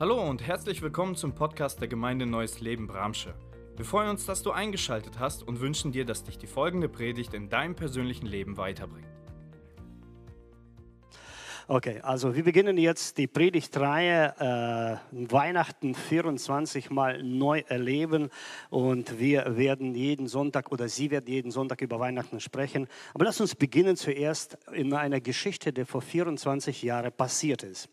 Hallo und herzlich willkommen zum Podcast der Gemeinde Neues Leben Bramsche. Wir freuen uns, dass du eingeschaltet hast und wünschen dir, dass dich die folgende Predigt in deinem persönlichen Leben weiterbringt. Okay, also wir beginnen jetzt die Predigtreihe äh, Weihnachten 24 mal neu erleben und wir werden jeden Sonntag oder Sie werden jeden Sonntag über Weihnachten sprechen. Aber lass uns beginnen zuerst in einer Geschichte, die vor 24 Jahren passiert ist.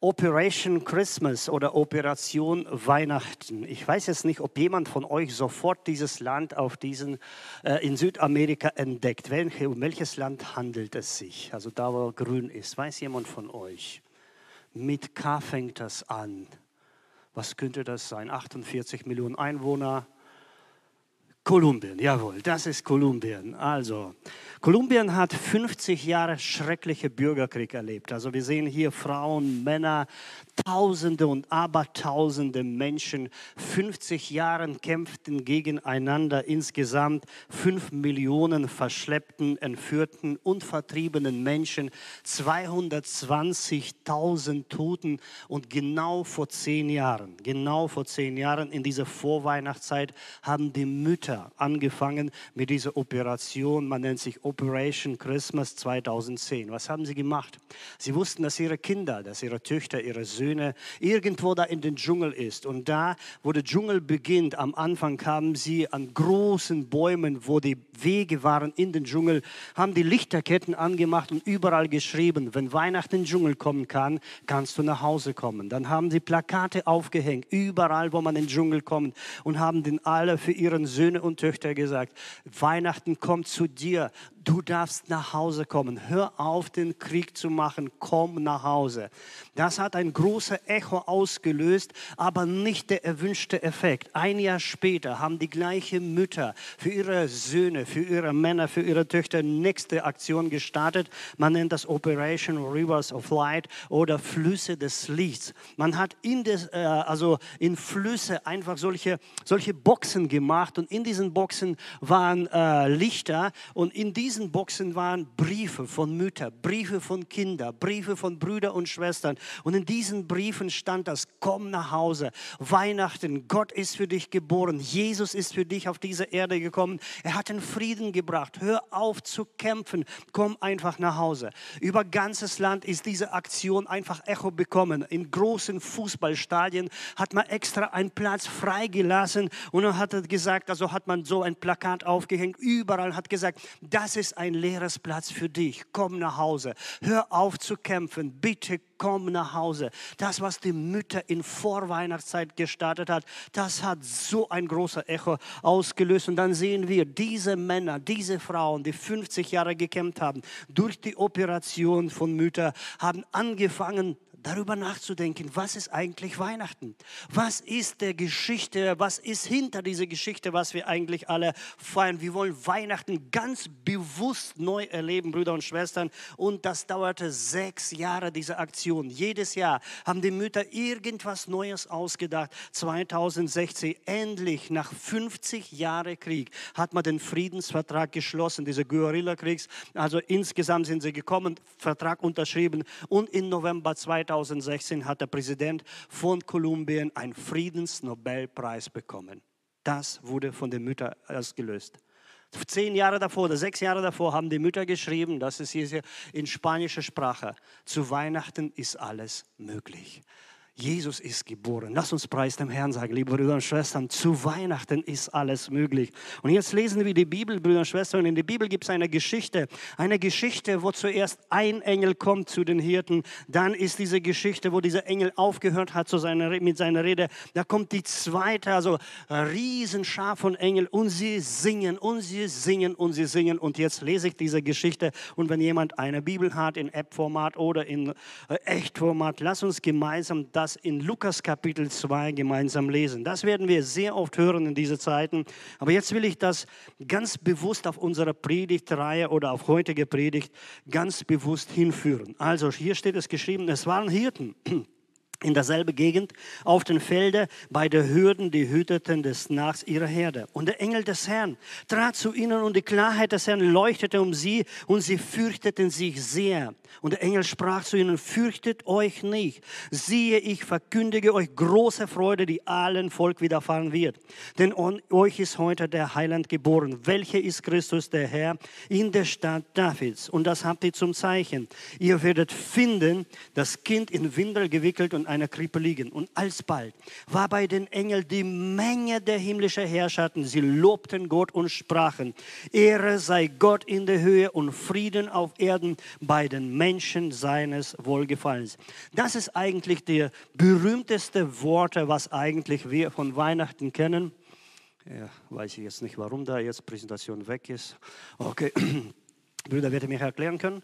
Operation Christmas oder Operation Weihnachten. Ich weiß jetzt nicht, ob jemand von euch sofort dieses Land auf diesen, äh, in Südamerika entdeckt. Welche, um welches Land handelt es sich? Also da, wo grün ist. Weiß jemand von euch? Mit K fängt das an. Was könnte das sein? 48 Millionen Einwohner. Kolumbien, jawohl, das ist Kolumbien. Also, Kolumbien hat 50 Jahre schreckliche Bürgerkrieg erlebt. Also wir sehen hier Frauen, Männer, Tausende und Abertausende Menschen. 50 Jahre kämpften gegeneinander. Insgesamt 5 Millionen verschleppten, entführten und vertriebenen Menschen. 220.000 Toten. Und genau vor zehn Jahren, genau vor zehn Jahren in dieser Vorweihnachtszeit haben die Mütter angefangen mit dieser Operation. Man nennt sich Operation Christmas 2010. Was haben sie gemacht? Sie wussten, dass ihre Kinder, dass ihre Töchter, ihre Söhne irgendwo da in den Dschungel ist. Und da, wo der Dschungel beginnt, am Anfang haben sie an großen Bäumen, wo die Wege waren in den Dschungel, haben die Lichterketten angemacht und überall geschrieben, wenn Weihnachten in den Dschungel kommen kann, kannst du nach Hause kommen. Dann haben sie Plakate aufgehängt, überall, wo man in den Dschungel kommt und haben den alle für ihren Söhne und Töchter gesagt, Weihnachten kommt zu dir, du darfst nach Hause kommen. Hör auf, den Krieg zu machen. Komm nach Hause. Das hat ein großes Echo ausgelöst, aber nicht der erwünschte Effekt. Ein Jahr später haben die gleichen Mütter für ihre Söhne, für ihre Männer, für ihre Töchter nächste Aktion gestartet. Man nennt das Operation Rivers of Light oder Flüsse des Lichts. Man hat in, des, äh, also in Flüsse einfach solche, solche Boxen gemacht und in diesen Boxen waren äh, Lichter und in diesen diesen Boxen waren Briefe von Müttern, Briefe von Kindern, Briefe von Brüdern und Schwestern. Und in diesen Briefen stand das, komm nach Hause, Weihnachten, Gott ist für dich geboren, Jesus ist für dich auf diese Erde gekommen, er hat den Frieden gebracht, hör auf zu kämpfen, komm einfach nach Hause. Über ganzes Land ist diese Aktion einfach Echo bekommen. In großen Fußballstadien hat man extra einen Platz freigelassen. Und dann hat gesagt, also hat man so ein Plakat aufgehängt, überall hat gesagt, das ist ist ein leeres Platz für dich. Komm nach Hause. Hör auf zu kämpfen. Bitte komm nach Hause. Das, was die Mütter in Vorweihnachtszeit gestartet hat, das hat so ein großer Echo ausgelöst. Und dann sehen wir, diese Männer, diese Frauen, die 50 Jahre gekämpft haben, durch die Operation von Mütter, haben angefangen, darüber nachzudenken, was ist eigentlich Weihnachten? Was ist der Geschichte, was ist hinter dieser Geschichte, was wir eigentlich alle feiern? Wir wollen Weihnachten ganz bewusst neu erleben, Brüder und Schwestern. Und das dauerte sechs Jahre, diese Aktion. Jedes Jahr haben die Mütter irgendwas Neues ausgedacht. 2016, endlich nach 50 Jahren Krieg, hat man den Friedensvertrag geschlossen, diese Guerillakriegs. Also insgesamt sind sie gekommen, Vertrag unterschrieben und im November 2016 2016 hat der Präsident von Kolumbien einen Friedensnobelpreis bekommen. Das wurde von den Müttern ausgelöst. Zehn Jahre davor oder sechs Jahre davor haben die Mütter geschrieben, das ist hier in spanischer Sprache, zu Weihnachten ist alles möglich. Jesus ist geboren. Lass uns Preis dem Herrn sagen, liebe Brüder und Schwestern. Zu Weihnachten ist alles möglich. Und jetzt lesen wir die Bibel, Brüder und Schwestern. In der Bibel gibt es eine Geschichte. Eine Geschichte, wo zuerst ein Engel kommt zu den Hirten. Dann ist diese Geschichte, wo dieser Engel aufgehört hat zu seiner, mit seiner Rede. Da kommt die zweite, also Riesenschar von Engeln. Und sie singen und sie singen und sie singen. Und jetzt lese ich diese Geschichte. Und wenn jemand eine Bibel hat in App-Format oder in äh, Echtformat, lass uns gemeinsam das das in Lukas Kapitel 2 gemeinsam lesen. Das werden wir sehr oft hören in diesen Zeiten. Aber jetzt will ich das ganz bewusst auf unsere Predigtreihe oder auf heutige Predigt ganz bewusst hinführen. Also hier steht es geschrieben, es waren Hirten in derselben Gegend auf den Feldern bei der Hürden, die hüteten des Nachts ihre Herde. Und der Engel des Herrn trat zu ihnen und die Klarheit des Herrn leuchtete um sie und sie fürchteten sich sehr. Und der Engel sprach zu ihnen, fürchtet euch nicht. Siehe, ich verkündige euch große Freude, die allen Volk widerfahren wird. Denn euch ist heute der Heiland geboren. Welcher ist Christus, der Herr, in der Stadt Davids? Und das habt ihr zum Zeichen. Ihr werdet finden, das Kind in Windel gewickelt und einer Krippe liegen. Und alsbald war bei den Engeln die Menge der himmlischen Herrschaften. Sie lobten Gott und sprachen, Ehre sei Gott in der Höhe und Frieden auf Erden bei den Menschen seines Wohlgefallens. Das ist eigentlich der berühmteste Worte, was eigentlich wir von Weihnachten kennen. Ja, weiß ich jetzt nicht, warum da jetzt Präsentation weg ist. Okay, Brüder, werdet ihr mir erklären können?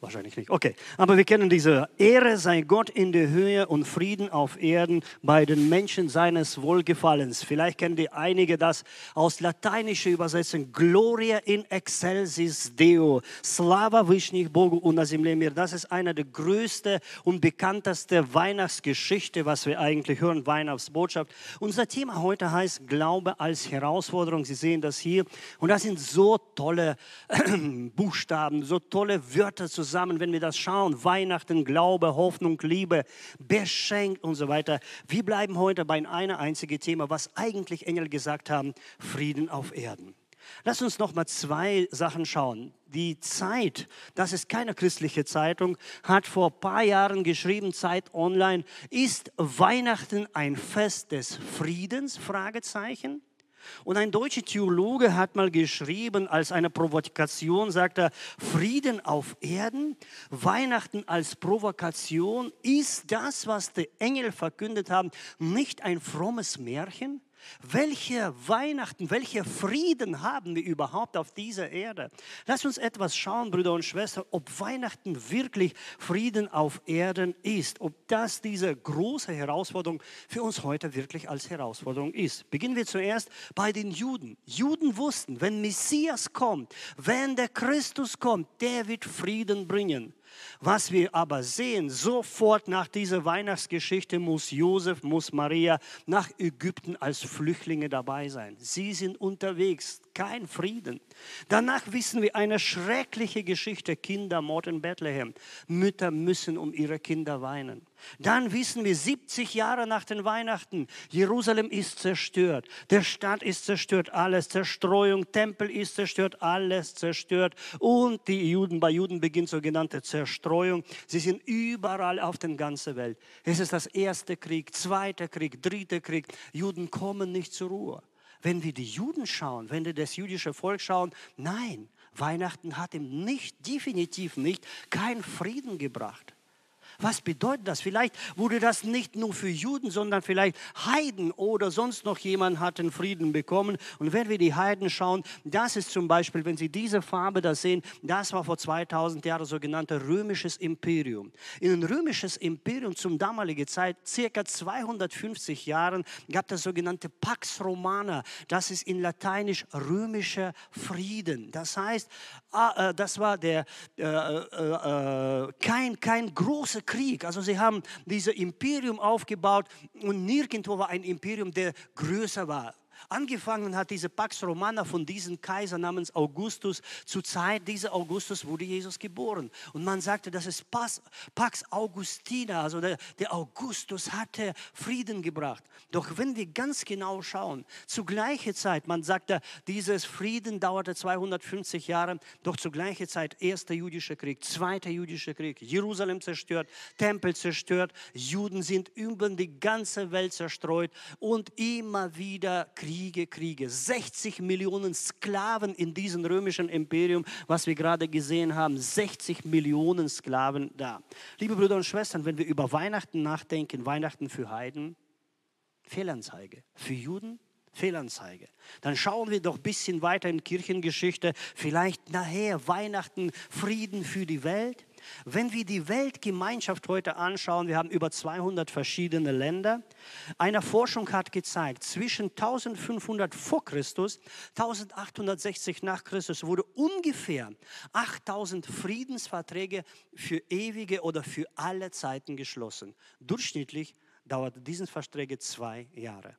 Wahrscheinlich nicht. Okay, aber wir kennen diese Ehre sei Gott in der Höhe und Frieden auf Erden bei den Menschen seines Wohlgefallens. Vielleicht kennen die einige das aus lateinischer Übersetzung. Gloria in excelsis Deo. Slava Vishnih Bogu und mir. Das ist eine der größten und bekanntesten Weihnachtsgeschichte, was wir eigentlich hören, Weihnachtsbotschaft. Unser Thema heute heißt Glaube als Herausforderung. Sie sehen das hier. Und das sind so tolle Buchstaben, so tolle Wörter zusammen zusammen, wenn wir das schauen. Weihnachten, Glaube, Hoffnung, Liebe, beschenkt und so weiter. Wir bleiben heute bei einem einzigen Thema, was eigentlich Engel gesagt haben, Frieden auf Erden. Lass uns noch mal zwei Sachen schauen. Die Zeit, das ist keine christliche Zeitung, hat vor ein paar Jahren geschrieben, Zeit Online, ist Weihnachten ein Fest des Friedens? Fragezeichen. Und ein deutscher Theologe hat mal geschrieben, als eine Provokation, sagt er, Frieden auf Erden, Weihnachten als Provokation, ist das, was die Engel verkündet haben, nicht ein frommes Märchen? Welche Weihnachten, welcher Frieden haben wir überhaupt auf dieser Erde? Lass uns etwas schauen, Brüder und Schwestern, ob Weihnachten wirklich Frieden auf Erden ist, ob das diese große Herausforderung für uns heute wirklich als Herausforderung ist. Beginnen wir zuerst bei den Juden. Juden wussten, wenn Messias kommt, wenn der Christus kommt, der wird Frieden bringen. Was wir aber sehen, sofort nach dieser Weihnachtsgeschichte muss Josef, muss Maria nach Ägypten als Flüchtlinge dabei sein. Sie sind unterwegs, kein Frieden. Danach wissen wir eine schreckliche Geschichte, Kindermord in Bethlehem. Mütter müssen um ihre Kinder weinen. Dann wissen wir, 70 Jahre nach den Weihnachten, Jerusalem ist zerstört, der Stadt ist zerstört, alles Zerstreuung, Tempel ist zerstört, alles zerstört. Und die Juden, bei Juden beginnt sogenannte Zerstreuung. Sie sind überall auf der ganzen Welt. Es ist das erste Krieg, zweiter Krieg, dritter Krieg. Juden kommen nicht zur Ruhe. Wenn wir die Juden schauen, wenn wir das jüdische Volk schauen, nein, Weihnachten hat ihm nicht, definitiv nicht, keinen Frieden gebracht. Was bedeutet das? Vielleicht wurde das nicht nur für Juden, sondern vielleicht Heiden oder sonst noch jemand hat den Frieden bekommen. Und wenn wir die Heiden schauen, das ist zum Beispiel, wenn Sie diese Farbe da sehen, das war vor 2000 Jahren sogenannte römisches Imperium. In ein römisches Imperium zum damaligen Zeit, circa 250 Jahren, gab es sogenannte Pax Romana. Das ist in Lateinisch römischer Frieden. Das heißt, ah, äh, das war der, äh, äh, kein, kein großer Krieg. Also sie haben dieses Imperium aufgebaut und nirgendwo war ein Imperium, der größer war. Angefangen hat diese Pax Romana von diesem Kaiser namens Augustus. Zur Zeit dieser Augustus wurde Jesus geboren. Und man sagte, das ist Pax Augustina, also der, der Augustus hatte Frieden gebracht. Doch wenn wir ganz genau schauen, zur gleichen Zeit, man sagte, dieses Frieden dauerte 250 Jahre, doch zur gleichen Zeit erster jüdischer Krieg, zweiter jüdischer Krieg, Jerusalem zerstört, Tempel zerstört, Juden sind über die ganze Welt zerstreut und immer wieder Krieg Kriege, Kriege. 60 Millionen Sklaven in diesem römischen Imperium, was wir gerade gesehen haben. 60 Millionen Sklaven da. Liebe Brüder und Schwestern, wenn wir über Weihnachten nachdenken, Weihnachten für Heiden, Fehlanzeige. Für Juden, Fehlanzeige. Dann schauen wir doch ein bisschen weiter in Kirchengeschichte. Vielleicht nachher Weihnachten, Frieden für die Welt. Wenn wir die Weltgemeinschaft heute anschauen, wir haben über 200 verschiedene Länder. Eine Forschung hat gezeigt, zwischen 1500 vor Christus, 1860 nach Christus wurde ungefähr 8000 Friedensverträge für ewige oder für alle Zeiten geschlossen. Durchschnittlich dauerte diese Verträge zwei Jahre.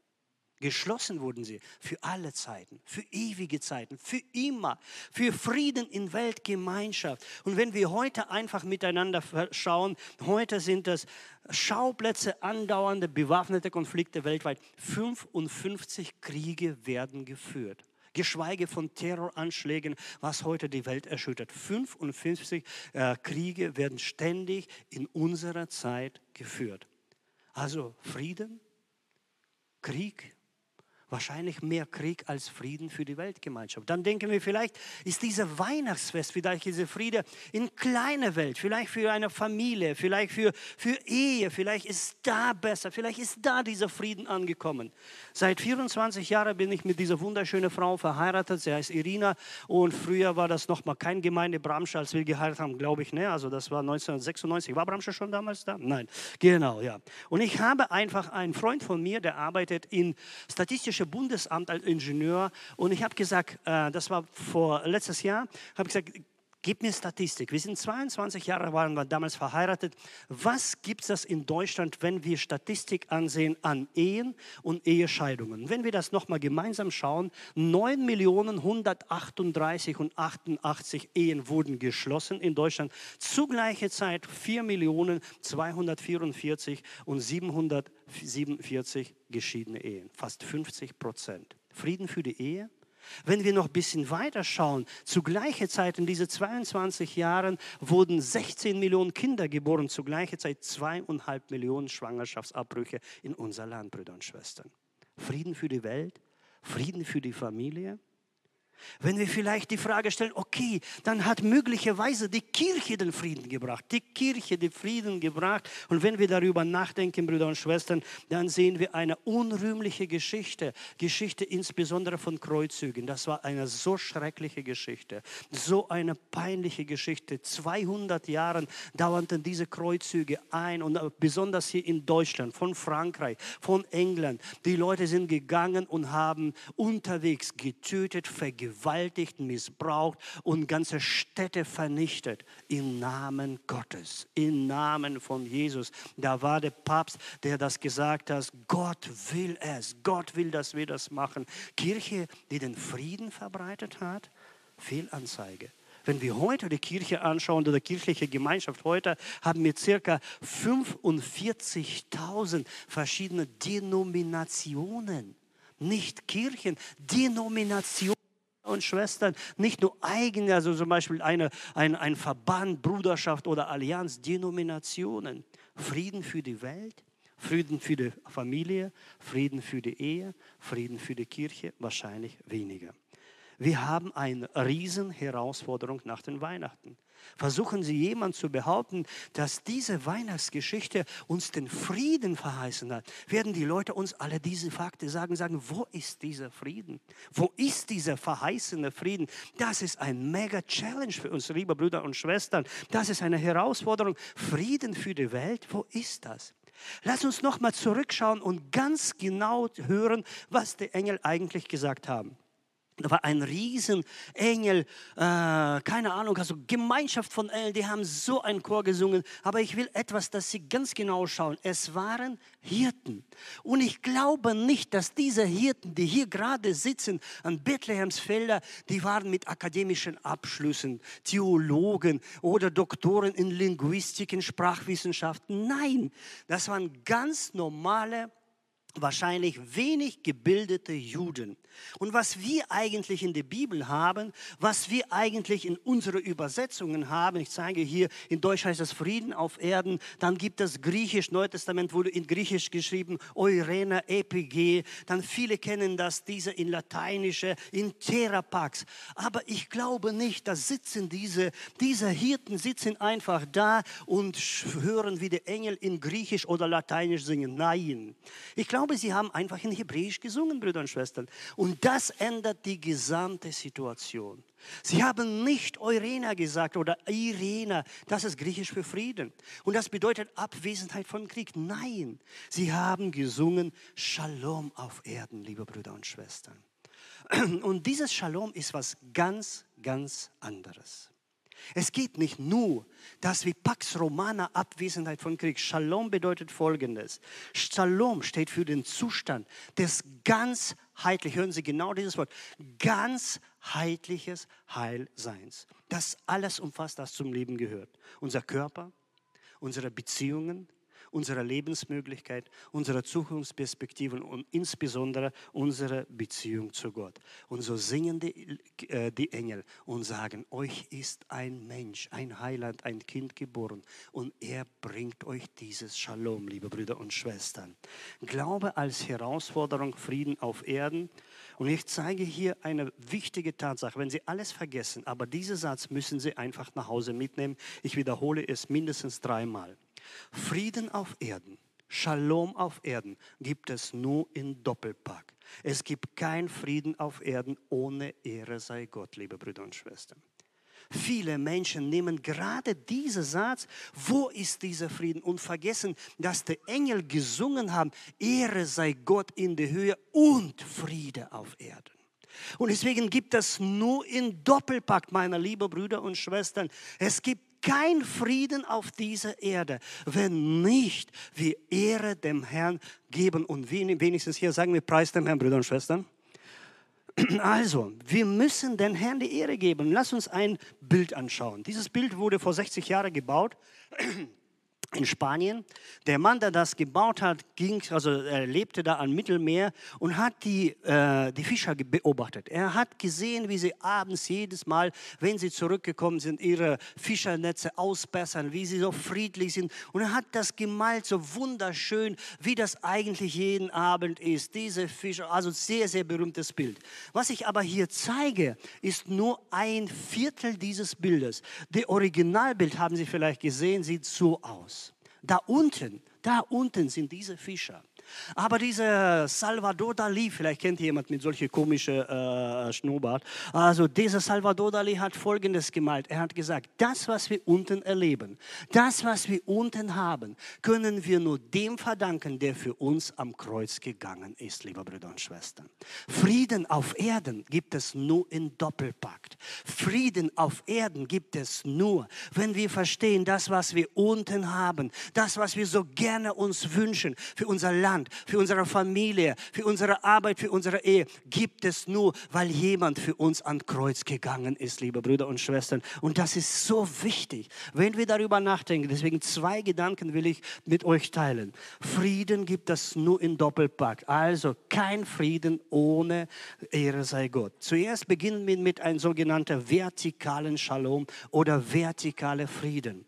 Geschlossen wurden sie für alle Zeiten, für ewige Zeiten, für immer, für Frieden in Weltgemeinschaft. Und wenn wir heute einfach miteinander schauen, heute sind das Schauplätze andauernde bewaffnete Konflikte weltweit. 55 Kriege werden geführt. Geschweige von Terroranschlägen, was heute die Welt erschüttert. 55 äh, Kriege werden ständig in unserer Zeit geführt. Also Frieden, Krieg, wahrscheinlich mehr Krieg als Frieden für die Weltgemeinschaft. Dann denken wir, vielleicht ist dieser Weihnachtsfest, vielleicht diese Friede in kleiner Welt, vielleicht für eine Familie, vielleicht für, für Ehe, vielleicht ist da besser, vielleicht ist da dieser Frieden angekommen. Seit 24 Jahren bin ich mit dieser wunderschönen Frau verheiratet, sie heißt Irina und früher war das noch mal kein Gemeinde Bramsche, als wir geheiratet haben, glaube ich, ne? also das war 1996. War Bramsche schon damals da? Nein, genau, ja. Und ich habe einfach einen Freund von mir, der arbeitet in statistischer Bayerische Bundesamt als Ingenieur. Und ich habe gesagt, äh, das war vor letztes Jahr, habe gesagt, Gib mir Statistik. Wir sind 22 Jahre, waren wir damals verheiratet. Was gibt es in Deutschland, wenn wir Statistik ansehen an Ehen und Ehescheidungen? Wenn wir das nochmal gemeinsam schauen, 9 Millionen 138 und 88 Ehen wurden geschlossen in Deutschland. Zu gleicher Zeit 4 Millionen 244 und 747 geschiedene Ehen. Fast 50 Prozent. Frieden für die Ehe, wenn wir noch ein bisschen weiter schauen, zu gleicher Zeit in diesen 22 Jahren wurden 16 Millionen Kinder geboren, zu gleicher Zeit zweieinhalb Millionen Schwangerschaftsabbrüche in unser Land, Brüder und Schwestern. Frieden für die Welt, Frieden für die Familie, wenn wir vielleicht die Frage stellen, okay, dann hat möglicherweise die Kirche den Frieden gebracht, die Kirche den Frieden gebracht. Und wenn wir darüber nachdenken, Brüder und Schwestern, dann sehen wir eine unrühmliche Geschichte, Geschichte insbesondere von Kreuzzügen. Das war eine so schreckliche Geschichte, so eine peinliche Geschichte. 200 Jahre dauerten diese Kreuzzüge ein und besonders hier in Deutschland, von Frankreich, von England. Die Leute sind gegangen und haben unterwegs getötet, vergewaltigt vergewaltigt, missbraucht und ganze Städte vernichtet im Namen Gottes, im Namen von Jesus. Da war der Papst, der das gesagt hat, Gott will es, Gott will, dass wir das machen. Kirche, die den Frieden verbreitet hat, Fehlanzeige. Wenn wir heute die Kirche anschauen oder die kirchliche Gemeinschaft heute, haben wir circa 45.000 verschiedene Denominationen. Nicht Kirchen, Denominationen und Schwestern, nicht nur eigene, also zum Beispiel eine, ein, ein Verband, Bruderschaft oder Allianz, Denominationen. Frieden für die Welt, Frieden für die Familie, Frieden für die Ehe, Frieden für die Kirche, wahrscheinlich weniger. Wir haben eine riesen Herausforderung nach den Weihnachten. Versuchen Sie jemand zu behaupten, dass diese Weihnachtsgeschichte uns den Frieden verheißen hat, werden die Leute uns alle diese Fakten sagen, sagen, wo ist dieser Frieden? Wo ist dieser verheißene Frieden? Das ist ein mega Challenge für uns, liebe Brüder und Schwestern. Das ist eine Herausforderung. Frieden für die Welt, wo ist das? Lass uns nochmal zurückschauen und ganz genau hören, was die Engel eigentlich gesagt haben. Da war ein Riesenengel, äh, keine Ahnung, also Gemeinschaft von Engeln, die haben so einen Chor gesungen. Aber ich will etwas, dass Sie ganz genau schauen. Es waren Hirten. Und ich glaube nicht, dass diese Hirten, die hier gerade sitzen an Bethlehems Felder, die waren mit akademischen Abschlüssen, Theologen oder Doktoren in Linguistik, in Sprachwissenschaften. Nein, das waren ganz normale wahrscheinlich wenig gebildete Juden. Und was wir eigentlich in der Bibel haben, was wir eigentlich in unseren Übersetzungen haben, ich zeige hier, in Deutsch heißt es Frieden auf Erden, dann gibt es Griechisch, Neues Testament wurde in Griechisch geschrieben, Eurena, EPG, dann viele kennen das, diese in Lateinische, in Therapax. Aber ich glaube nicht, da sitzen diese, diese Hirten sitzen einfach da und hören, wie die Engel in Griechisch oder Lateinisch singen. Nein. Ich glaube, glaube, sie haben einfach in Hebräisch gesungen, Brüder und Schwestern. Und das ändert die gesamte Situation. Sie haben nicht Eurena gesagt oder Irena, das ist griechisch für Frieden. Und das bedeutet Abwesenheit von Krieg. Nein, sie haben gesungen Shalom auf Erden, liebe Brüder und Schwestern. Und dieses Shalom ist was ganz, ganz anderes. Es geht nicht nur, dass wie Pax Romana Abwesenheit von Krieg. Shalom bedeutet folgendes. Shalom steht für den Zustand des ganzheitlich, hören Sie genau dieses Wort, ganzheitliches Heilseins. Das alles umfasst, das zum Leben gehört. Unser Körper, unsere Beziehungen, unserer Lebensmöglichkeit, unserer Zukunftsperspektiven und insbesondere unsere Beziehung zu Gott. Und so singen die, äh, die Engel und sagen, euch ist ein Mensch, ein Heiland, ein Kind geboren und er bringt euch dieses Shalom, liebe Brüder und Schwestern. Glaube als Herausforderung Frieden auf Erden. Und ich zeige hier eine wichtige Tatsache. Wenn Sie alles vergessen, aber diesen Satz müssen Sie einfach nach Hause mitnehmen. Ich wiederhole es mindestens dreimal. Frieden auf Erden, Shalom auf Erden gibt es nur in Doppelpack. Es gibt keinen Frieden auf Erden ohne Ehre sei Gott, liebe Brüder und Schwestern. Viele Menschen nehmen gerade diesen Satz, wo ist dieser Frieden, und vergessen, dass die Engel gesungen haben, Ehre sei Gott in der Höhe und Friede auf Erden. Und deswegen gibt es nur in Doppelpakt, meine lieben Brüder und Schwestern, es gibt kein Frieden auf dieser Erde, wenn nicht wir Ehre dem Herrn geben. Und wenigstens hier sagen wir Preis dem Herrn, Brüder und Schwestern. Also, wir müssen den Herrn die Ehre geben. Lass uns ein Bild anschauen. Dieses Bild wurde vor 60 Jahren gebaut in Spanien. Der Mann, der das gebaut hat, ging, also er lebte da am Mittelmeer und hat die, äh, die Fischer beobachtet. Er hat gesehen, wie sie abends jedes Mal, wenn sie zurückgekommen sind, ihre Fischernetze ausbessern, wie sie so friedlich sind. Und er hat das gemalt, so wunderschön, wie das eigentlich jeden Abend ist. Diese Fischer, also sehr, sehr berühmtes Bild. Was ich aber hier zeige, ist nur ein Viertel dieses Bildes. Das Originalbild haben Sie vielleicht gesehen, sieht so aus. Da unten, da unten sind diese Fischer. Aber dieser Salvador Dali, vielleicht kennt jemand mit solchen komischen äh, Schnurrbart, also dieser Salvador Dali hat Folgendes gemalt. Er hat gesagt, das, was wir unten erleben, das, was wir unten haben, können wir nur dem verdanken, der für uns am Kreuz gegangen ist, liebe Brüder und Schwestern. Frieden auf Erden gibt es nur in Doppelpakt. Frieden auf Erden gibt es nur, wenn wir verstehen, das, was wir unten haben, das, was wir so gerne uns wünschen für unser Land, Land, für unsere Familie, für unsere Arbeit, für unsere Ehe, gibt es nur, weil jemand für uns ans Kreuz gegangen ist, liebe Brüder und Schwestern. Und das ist so wichtig, wenn wir darüber nachdenken. Deswegen zwei Gedanken will ich mit euch teilen. Frieden gibt es nur in Doppelpakt. Also kein Frieden ohne Ehre sei Gott. Zuerst beginnen wir mit einem sogenannten vertikalen Shalom oder vertikale Frieden.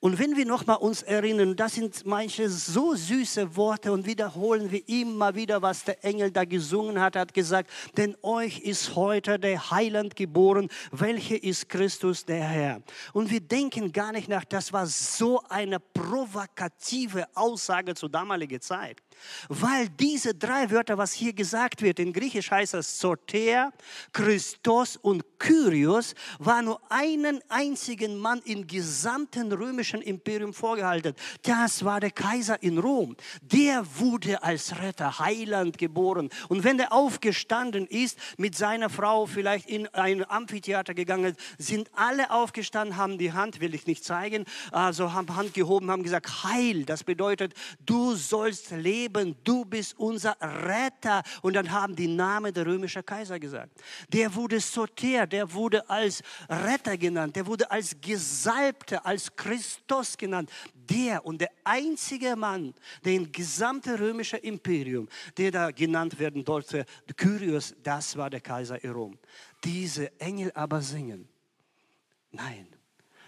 Und wenn wir nochmal uns erinnern, das sind manche so süße Worte und wiederholen wir immer wieder, was der Engel da gesungen hat, hat gesagt, denn euch ist heute der Heiland geboren, welcher ist Christus der Herr. Und wir denken gar nicht nach, das war so eine provokative Aussage zur damaligen Zeit. Weil diese drei Wörter, was hier gesagt wird, in Griechisch heißt es Soter, Christos und Kyrios, war nur einen einzigen Mann im gesamten römischen Imperium vorgehalten. Das war der Kaiser in Rom. Der wurde als Retter, Heiland geboren. Und wenn er aufgestanden ist, mit seiner Frau vielleicht in ein Amphitheater gegangen, sind alle aufgestanden, haben die Hand, will ich nicht zeigen, also haben Hand gehoben, haben gesagt, Heil, das bedeutet, du sollst leben Leben, du bist unser Retter. Und dann haben die Namen der römischen Kaiser gesagt. Der wurde sortiert, der wurde als Retter genannt, der wurde als Gesalbter, als Christus genannt. Der und der einzige Mann, der im gesamten römischen Imperium, der da genannt werden durfte, Kyrios, das war der Kaiser in Rom. Diese Engel aber singen, nein,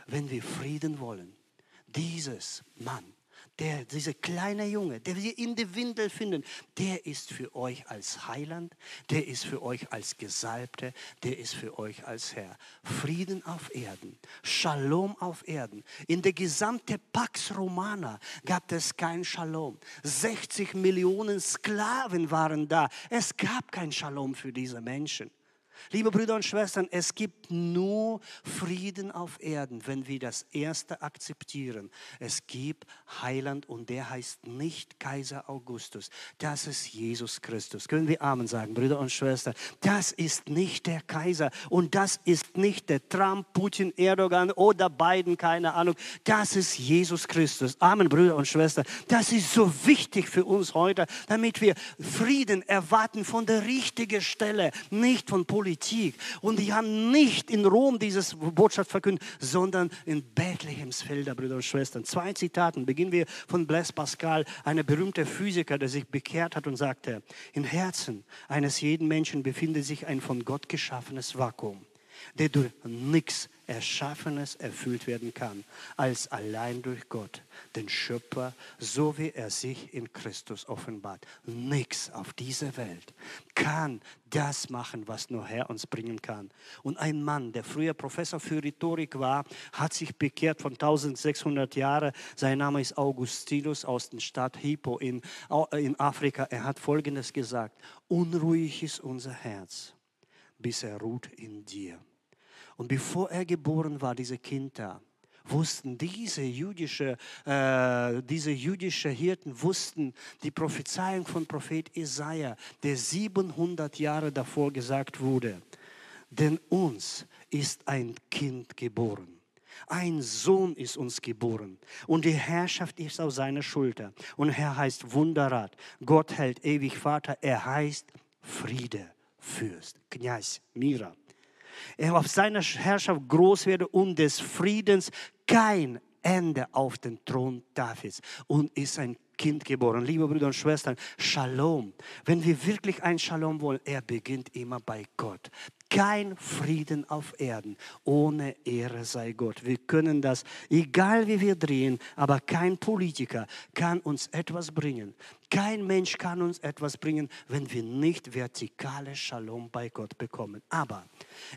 wenn wir Frieden wollen, dieses Mann, der, dieser kleine Junge, der wir in der Windel finden, der ist für euch als Heiland, der ist für euch als Gesalbte, der ist für euch als Herr. Frieden auf Erden, Shalom auf Erden. In der gesamten Pax Romana gab es kein Shalom. 60 Millionen Sklaven waren da. Es gab kein Shalom für diese Menschen. Liebe Brüder und Schwestern, es gibt nur Frieden auf Erden, wenn wir das Erste akzeptieren. Es gibt Heiland und der heißt nicht Kaiser Augustus. Das ist Jesus Christus. Können wir Amen sagen, Brüder und Schwestern? Das ist nicht der Kaiser und das ist nicht der Trump, Putin, Erdogan oder Biden, keine Ahnung. Das ist Jesus Christus. Amen, Brüder und Schwestern. Das ist so wichtig für uns heute, damit wir Frieden erwarten von der richtigen Stelle, nicht von Politik Politik. Und die haben nicht in Rom diese Botschaft verkündet, sondern in Bethlehems Felder, Brüder und Schwestern. Zwei Zitaten. Beginnen wir von Blaise Pascal, einer berühmte Physiker, der sich bekehrt hat und sagte, im Herzen eines jeden Menschen befindet sich ein von Gott geschaffenes Vakuum, der durch nichts Erschaffenes erfüllt werden kann, als allein durch Gott, den Schöpfer, so wie er sich in Christus offenbart. Nichts auf dieser Welt kann das machen, was nur Herr uns bringen kann. Und ein Mann, der früher Professor für Rhetorik war, hat sich bekehrt von 1600 Jahren. Sein Name ist Augustinus aus der Stadt Hippo in, in Afrika. Er hat Folgendes gesagt, unruhig ist unser Herz, bis er ruht in dir. Und bevor er geboren war, diese Kinder, wussten diese jüdische, äh, diese jüdische Hirten wussten die Prophezeiung von Prophet Isaiah, der 700 Jahre davor gesagt wurde. Denn uns ist ein Kind geboren. Ein Sohn ist uns geboren und die Herrschaft ist auf seiner Schulter. Und er heißt Wunderrat. Gott hält ewig Vater. Er heißt Friede, Fürst, Kneis, Mira er auf seiner Herrschaft groß werde und des Friedens kein Ende auf den Thron Davids. Und ist ein Kind geboren. Liebe Brüder und Schwestern, Shalom. Wenn wir wirklich ein Shalom wollen, er beginnt immer bei Gott kein Frieden auf Erden. Ohne Ehre sei Gott. Wir können das, egal wie wir drehen, aber kein Politiker kann uns etwas bringen. Kein Mensch kann uns etwas bringen, wenn wir nicht vertikale Shalom bei Gott bekommen. Aber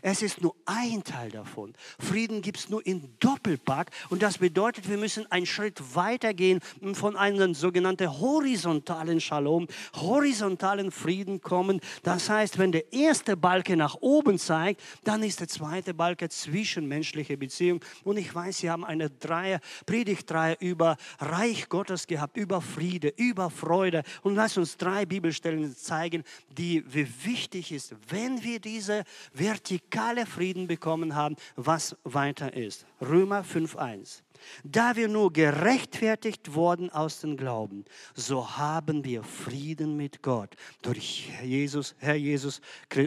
es ist nur ein Teil davon. Frieden gibt es nur in Doppelpack und das bedeutet, wir müssen einen Schritt weitergehen und von einem sogenannten horizontalen Shalom, horizontalen Frieden kommen. Das heißt, wenn der erste Balken nach oben oben zeigt, dann ist der zweite Balken zwischenmenschliche Beziehung. Und ich weiß, Sie haben eine Dreier, Predigtreihe über Reich Gottes gehabt, über Friede, über Freude. Und lass uns drei Bibelstellen zeigen, die wie wichtig ist, wenn wir diese vertikale Frieden bekommen haben, was weiter ist. Römer 5.1. Da wir nur gerechtfertigt worden aus dem Glauben, so haben wir Frieden mit Gott durch Jesus, Herr Jesus,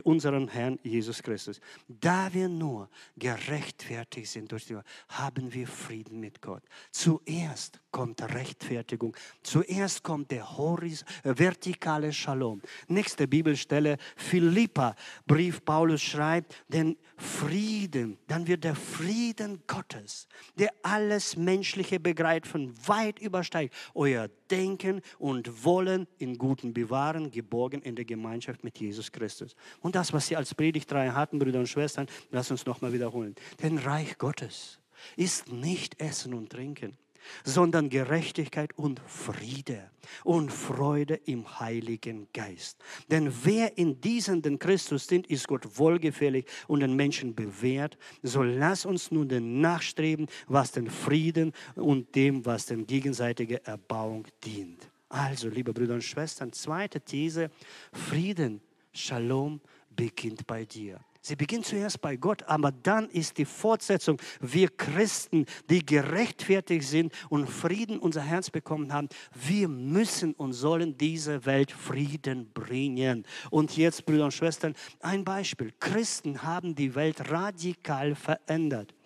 unseren Herrn Jesus Christus. Da wir nur gerechtfertigt sind durch die haben wir Frieden mit Gott. Zuerst kommt Rechtfertigung. Zuerst kommt der Horis, äh, vertikale Shalom. Nächste Bibelstelle, Philippa, Brief Paulus schreibt, denn Frieden, dann wird der Frieden Gottes, der alles menschliche Begreifen weit übersteigt, euer Denken und Wollen in Guten bewahren, geborgen in der Gemeinschaft mit Jesus Christus. Und das, was Sie als Predigtreihe hatten, Brüder und Schwestern, lass uns nochmal wiederholen. Denn Reich Gottes ist nicht Essen und Trinken sondern Gerechtigkeit und Friede und Freude im Heiligen Geist. Denn wer in diesen den Christus sind, ist Gott wohlgefällig und den Menschen bewährt. So lass uns nun den nachstreben, was den Frieden und dem, was den gegenseitige Erbauung dient. Also, liebe Brüder und Schwestern, zweite These, Frieden, Shalom beginnt bei dir. Sie beginnt zuerst bei Gott, aber dann ist die Fortsetzung. Wir Christen, die gerechtfertigt sind und Frieden unser Herz bekommen haben, wir müssen und sollen diese Welt Frieden bringen. Und jetzt, Brüder und Schwestern, ein Beispiel. Christen haben die Welt radikal verändert.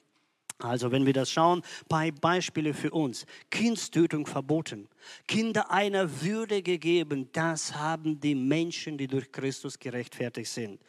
Also wenn wir das schauen, bei Beispiele für uns. Kindstötung verboten. Kinder einer Würde gegeben. Das haben die Menschen, die durch Christus gerechtfertigt sind.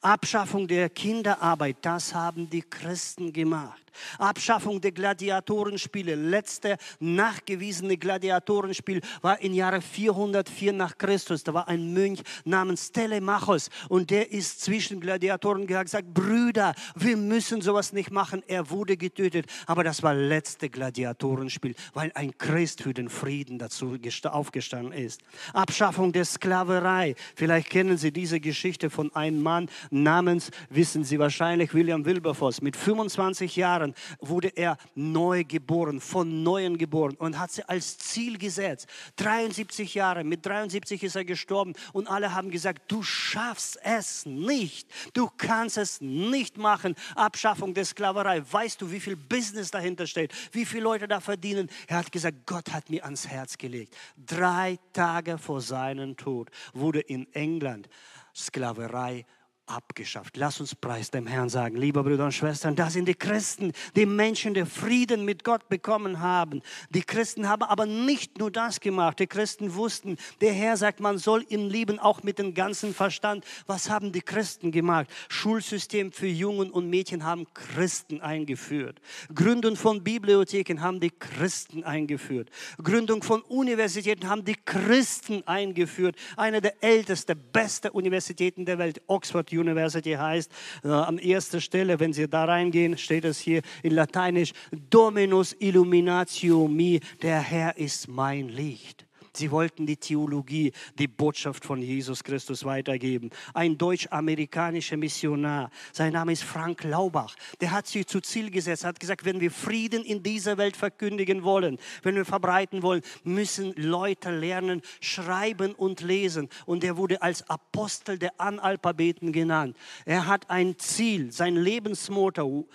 Abschaffung der Kinderarbeit. Das haben die Christen gemacht. Abschaffung der Gladiatorenspiele. Letzte nachgewiesene Gladiatorenspiel war im Jahre 404 nach Christus. Da war ein Mönch namens Telemachos und der ist zwischen Gladiatoren gesagt, Brüder, wir müssen sowas nicht machen. Er wurde getötet, aber das war letzte Gladiatorenspiel, weil ein Christ für den Frieden dazu aufgestanden ist. Abschaffung der Sklaverei. Vielleicht kennen Sie diese Geschichte von einem Mann namens, wissen Sie wahrscheinlich, William Wilberforce. Mit 25 Jahren wurde er neu geboren, von Neuem geboren und hat sie als Ziel gesetzt. 73 Jahre, mit 73 ist er gestorben und alle haben gesagt, du schaffst es nicht. Du kannst es nicht machen. Abschaffung der Sklaverei. Weißt du, wie viel Business dahinter steht? Wie viele Leute da verdienen? Er hat gesagt, Gott hat mir ans Herz gelegt. Drei Tage vor seinem Tod wurde in England Sklaverei abgeschafft. Lass uns Preis dem Herrn sagen, liebe Brüder und Schwestern, das sind die Christen, die Menschen, die Frieden mit Gott bekommen haben. Die Christen haben aber nicht nur das gemacht. Die Christen wussten, der Herr sagt, man soll ihn lieben, auch mit dem ganzen Verstand. Was haben die Christen gemacht? Schulsystem für Jungen und Mädchen haben Christen eingeführt. Gründung von Bibliotheken haben die Christen eingeführt. Gründung von Universitäten haben die Christen eingeführt. Eine der ältesten, besten Universitäten der Welt, Oxford University heißt. Äh, an erster Stelle, wenn Sie da reingehen, steht es hier in Lateinisch, Dominus illuminatio mi, der Herr ist mein Licht. Sie wollten die Theologie, die Botschaft von Jesus Christus weitergeben. Ein deutsch-amerikanischer Missionar, sein Name ist Frank Laubach, der hat sich zu Ziel gesetzt, hat gesagt, wenn wir Frieden in dieser Welt verkündigen wollen, wenn wir verbreiten wollen, müssen Leute lernen, schreiben und lesen. Und er wurde als Apostel der Analphabeten genannt. Er hat ein Ziel, sein Lebensmotto,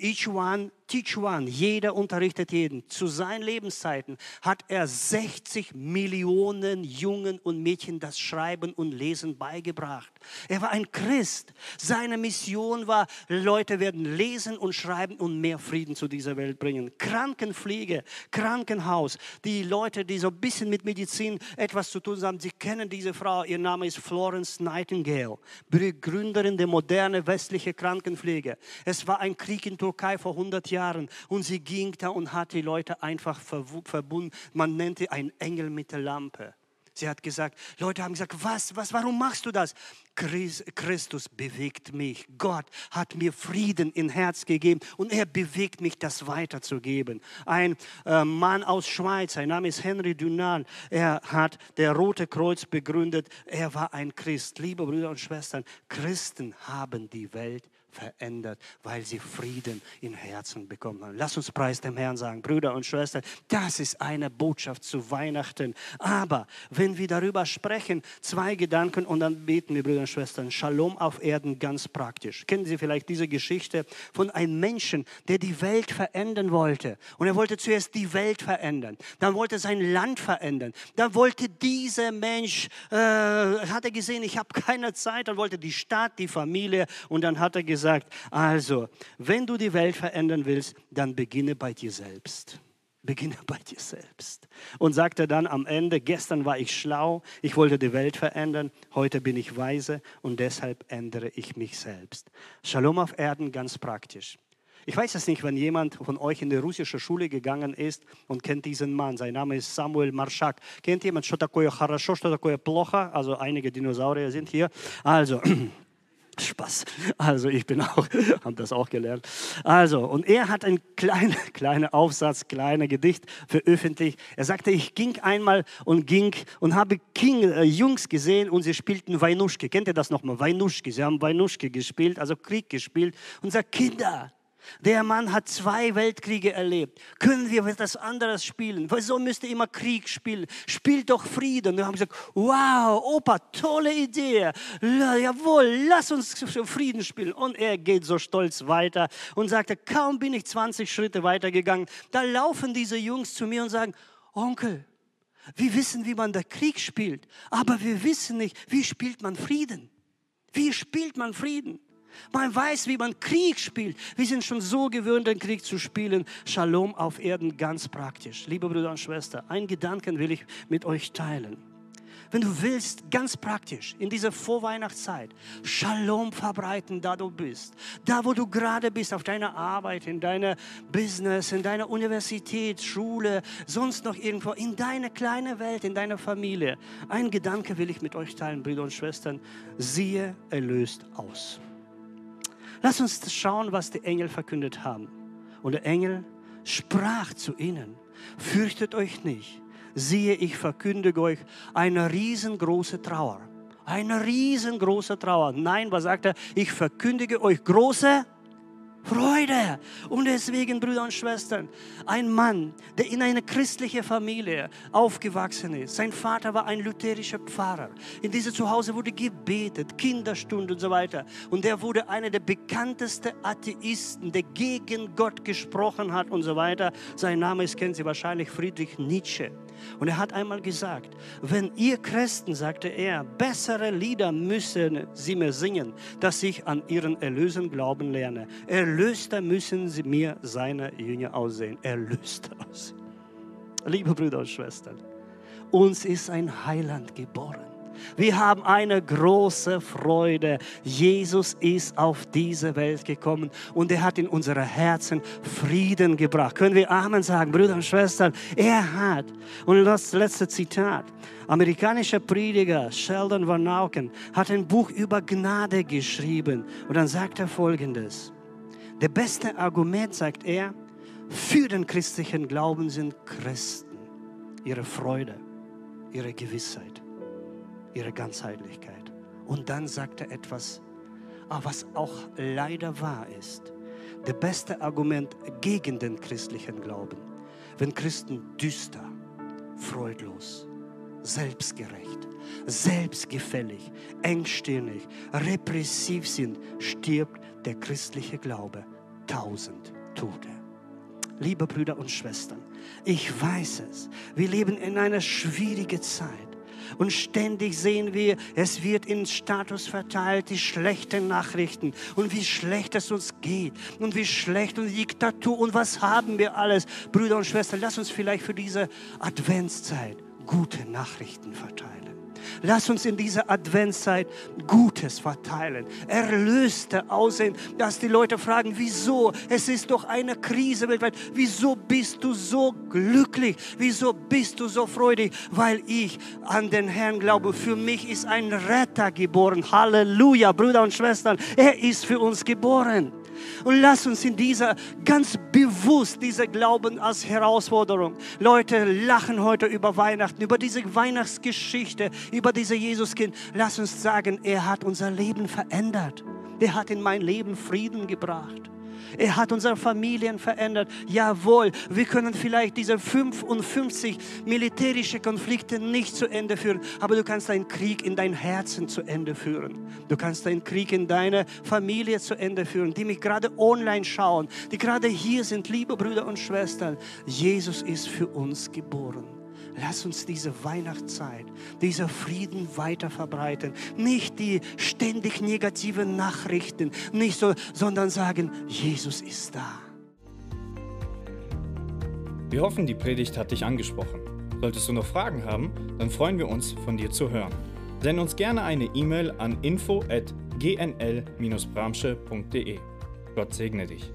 each one Teach one, jeder unterrichtet jeden. Zu seinen Lebenszeiten hat er 60 Millionen Jungen und Mädchen das Schreiben und Lesen beigebracht. Er war ein Christ. Seine Mission war, Leute werden lesen und schreiben und mehr Frieden zu dieser Welt bringen. Krankenpflege, Krankenhaus, die Leute, die so ein bisschen mit Medizin etwas zu tun haben, sie kennen diese Frau. Ihr Name ist Florence Nightingale, Begründerin der modernen westlichen Krankenpflege. Es war ein Krieg in Türkei vor 100 Jahren. Jahren und sie ging da und hat die Leute einfach verbunden. Man nannte ein Engel mit der Lampe. Sie hat gesagt, Leute haben gesagt, was, was, warum machst du das? Christus bewegt mich. Gott hat mir Frieden im Herz gegeben und er bewegt mich, das weiterzugeben. Ein äh, Mann aus Schweiz, sein Name ist Henry Dunant, er hat der Rote Kreuz begründet. Er war ein Christ. Liebe Brüder und Schwestern, Christen haben die Welt verändert, weil sie Frieden im Herzen bekommen haben. Lass uns Preis dem Herrn sagen, Brüder und Schwestern, das ist eine Botschaft zu Weihnachten. Aber wenn wir darüber sprechen, zwei Gedanken und dann beten wir, Brüder und Schwestern, Shalom auf Erden ganz praktisch. Kennen Sie vielleicht diese Geschichte von einem Menschen, der die Welt verändern wollte? Und er wollte zuerst die Welt verändern, dann wollte sein Land verändern, dann wollte dieser Mensch, äh, hat er gesehen, ich habe keine Zeit, dann wollte die Stadt, die Familie und dann hat er gesagt, gesagt, also, wenn du die Welt verändern willst, dann beginne bei dir selbst. Beginne bei dir selbst. Und sagte dann am Ende, gestern war ich schlau, ich wollte die Welt verändern, heute bin ich weise und deshalb ändere ich mich selbst. Shalom auf Erden ganz praktisch. Ich weiß es nicht, wenn jemand von euch in die russische Schule gegangen ist und kennt diesen Mann. Sein Name ist Samuel Marschak. Kennt jemand, что такое хорошо, что такое плохо? Also einige Dinosaurier sind hier. Also, Spaß. Also ich bin auch, habe das auch gelernt. Also, und er hat einen kleinen, kleinen Aufsatz, kleiner Gedicht veröffentlicht. Er sagte, ich ging einmal und ging und habe King, äh, Jungs gesehen und sie spielten Weinuschke. Kennt ihr das nochmal? Weinuschke. Sie haben Weinuschke gespielt, also Krieg gespielt. Und sagt, Kinder, der Mann hat zwei Weltkriege erlebt. Können wir etwas anderes spielen? Wieso müsst ihr immer Krieg spielen? Spielt doch Frieden. Wir haben gesagt, wow, Opa, tolle Idee. Jawohl, lass uns Frieden spielen. Und er geht so stolz weiter und sagte, kaum bin ich 20 Schritte weitergegangen, da laufen diese Jungs zu mir und sagen, Onkel, wir wissen, wie man den Krieg spielt, aber wir wissen nicht, wie spielt man Frieden. Wie spielt man Frieden? Man weiß, wie man Krieg spielt. Wir sind schon so gewöhnt, den Krieg zu spielen. Shalom auf Erden ganz praktisch. Liebe Brüder und Schwestern, einen Gedanken will ich mit euch teilen. wenn du willst, ganz praktisch in dieser Vorweihnachtszeit Shalom verbreiten, da du bist. Da, wo du gerade bist, auf deiner Arbeit, in deiner Business, in deiner Universität, Schule, sonst noch irgendwo, in deiner kleinen Welt, in deiner Familie. Ein Gedanke will ich mit euch teilen, Brüder und Schwestern. Siehe, erlöst aus. Lass uns schauen, was die Engel verkündet haben. Und der Engel sprach zu ihnen, fürchtet euch nicht siehe, ich verkündige euch eine riesengroße Trauer. Eine riesengroße Trauer. Nein, was sagt er? Ich verkündige euch große Freude. Und deswegen, Brüder und Schwestern, ein Mann, der in einer christlichen Familie aufgewachsen ist. Sein Vater war ein lutherischer Pfarrer. In diesem Zuhause wurde gebetet, Kinderstunde und so weiter. Und er wurde einer der bekanntesten Atheisten, der gegen Gott gesprochen hat und so weiter. Sein Name ist, kennen Sie wahrscheinlich, Friedrich Nietzsche. Und er hat einmal gesagt, wenn ihr Christen, sagte er, bessere Lieder müssen sie mir singen, dass ich an ihren Erlösen glauben lerne. Erlöster müssen sie mir seine Jünger aussehen. Erlöster aussehen. Liebe Brüder und Schwestern, uns ist ein Heiland geboren. Wir haben eine große Freude. Jesus ist auf diese Welt gekommen und er hat in unsere Herzen Frieden gebracht. Können wir Amen sagen, Brüder und Schwestern? Er hat. Und das letzte Zitat. Amerikanischer Prediger Sheldon Van Auken hat ein Buch über Gnade geschrieben. Und dann sagt er folgendes. Der beste Argument, sagt er, für den christlichen Glauben sind Christen, ihre Freude, ihre Gewissheit ihre Ganzheitlichkeit. Und dann sagt er etwas, ah, was auch leider wahr ist. Der beste Argument gegen den christlichen Glauben. Wenn Christen düster, freudlos, selbstgerecht, selbstgefällig, engstirnig, repressiv sind, stirbt der christliche Glaube tausend Tote. Liebe Brüder und Schwestern, ich weiß es, wir leben in einer schwierigen Zeit. Und ständig sehen wir, es wird in Status verteilt, die schlechten Nachrichten und wie schlecht es uns geht und wie schlecht und Diktatur und was haben wir alles. Brüder und Schwestern, lass uns vielleicht für diese Adventszeit gute Nachrichten verteilen. Lass uns in dieser Adventszeit Gutes verteilen, Erlöste aussehen, dass die Leute fragen, wieso? Es ist doch eine Krise weltweit. Wieso bist du so glücklich? Wieso bist du so freudig? Weil ich an den Herrn glaube. Für mich ist ein Retter geboren. Halleluja, Brüder und Schwestern. Er ist für uns geboren. Und lass uns in dieser ganz bewusst diese Glauben als Herausforderung. Leute lachen heute über Weihnachten, über diese Weihnachtsgeschichte, über diese Jesuskind. Lass uns sagen, er hat unser Leben verändert. Er hat in mein Leben Frieden gebracht. Er hat unsere Familien verändert. Jawohl, wir können vielleicht diese 55 militärische Konflikte nicht zu Ende führen, aber du kannst deinen Krieg in dein Herzen zu Ende führen. Du kannst deinen Krieg in deine Familie zu Ende führen, die mich gerade online schauen, die gerade hier sind, liebe Brüder und Schwestern. Jesus ist für uns geboren. Lass uns diese Weihnachtszeit, dieser Frieden weiter verbreiten. Nicht die ständig negativen Nachrichten, nicht so, sondern sagen, Jesus ist da. Wir hoffen, die Predigt hat dich angesprochen. Solltest du noch Fragen haben, dann freuen wir uns, von dir zu hören. Send uns gerne eine E-Mail an info@gnl-bramsche.de. Gott segne dich.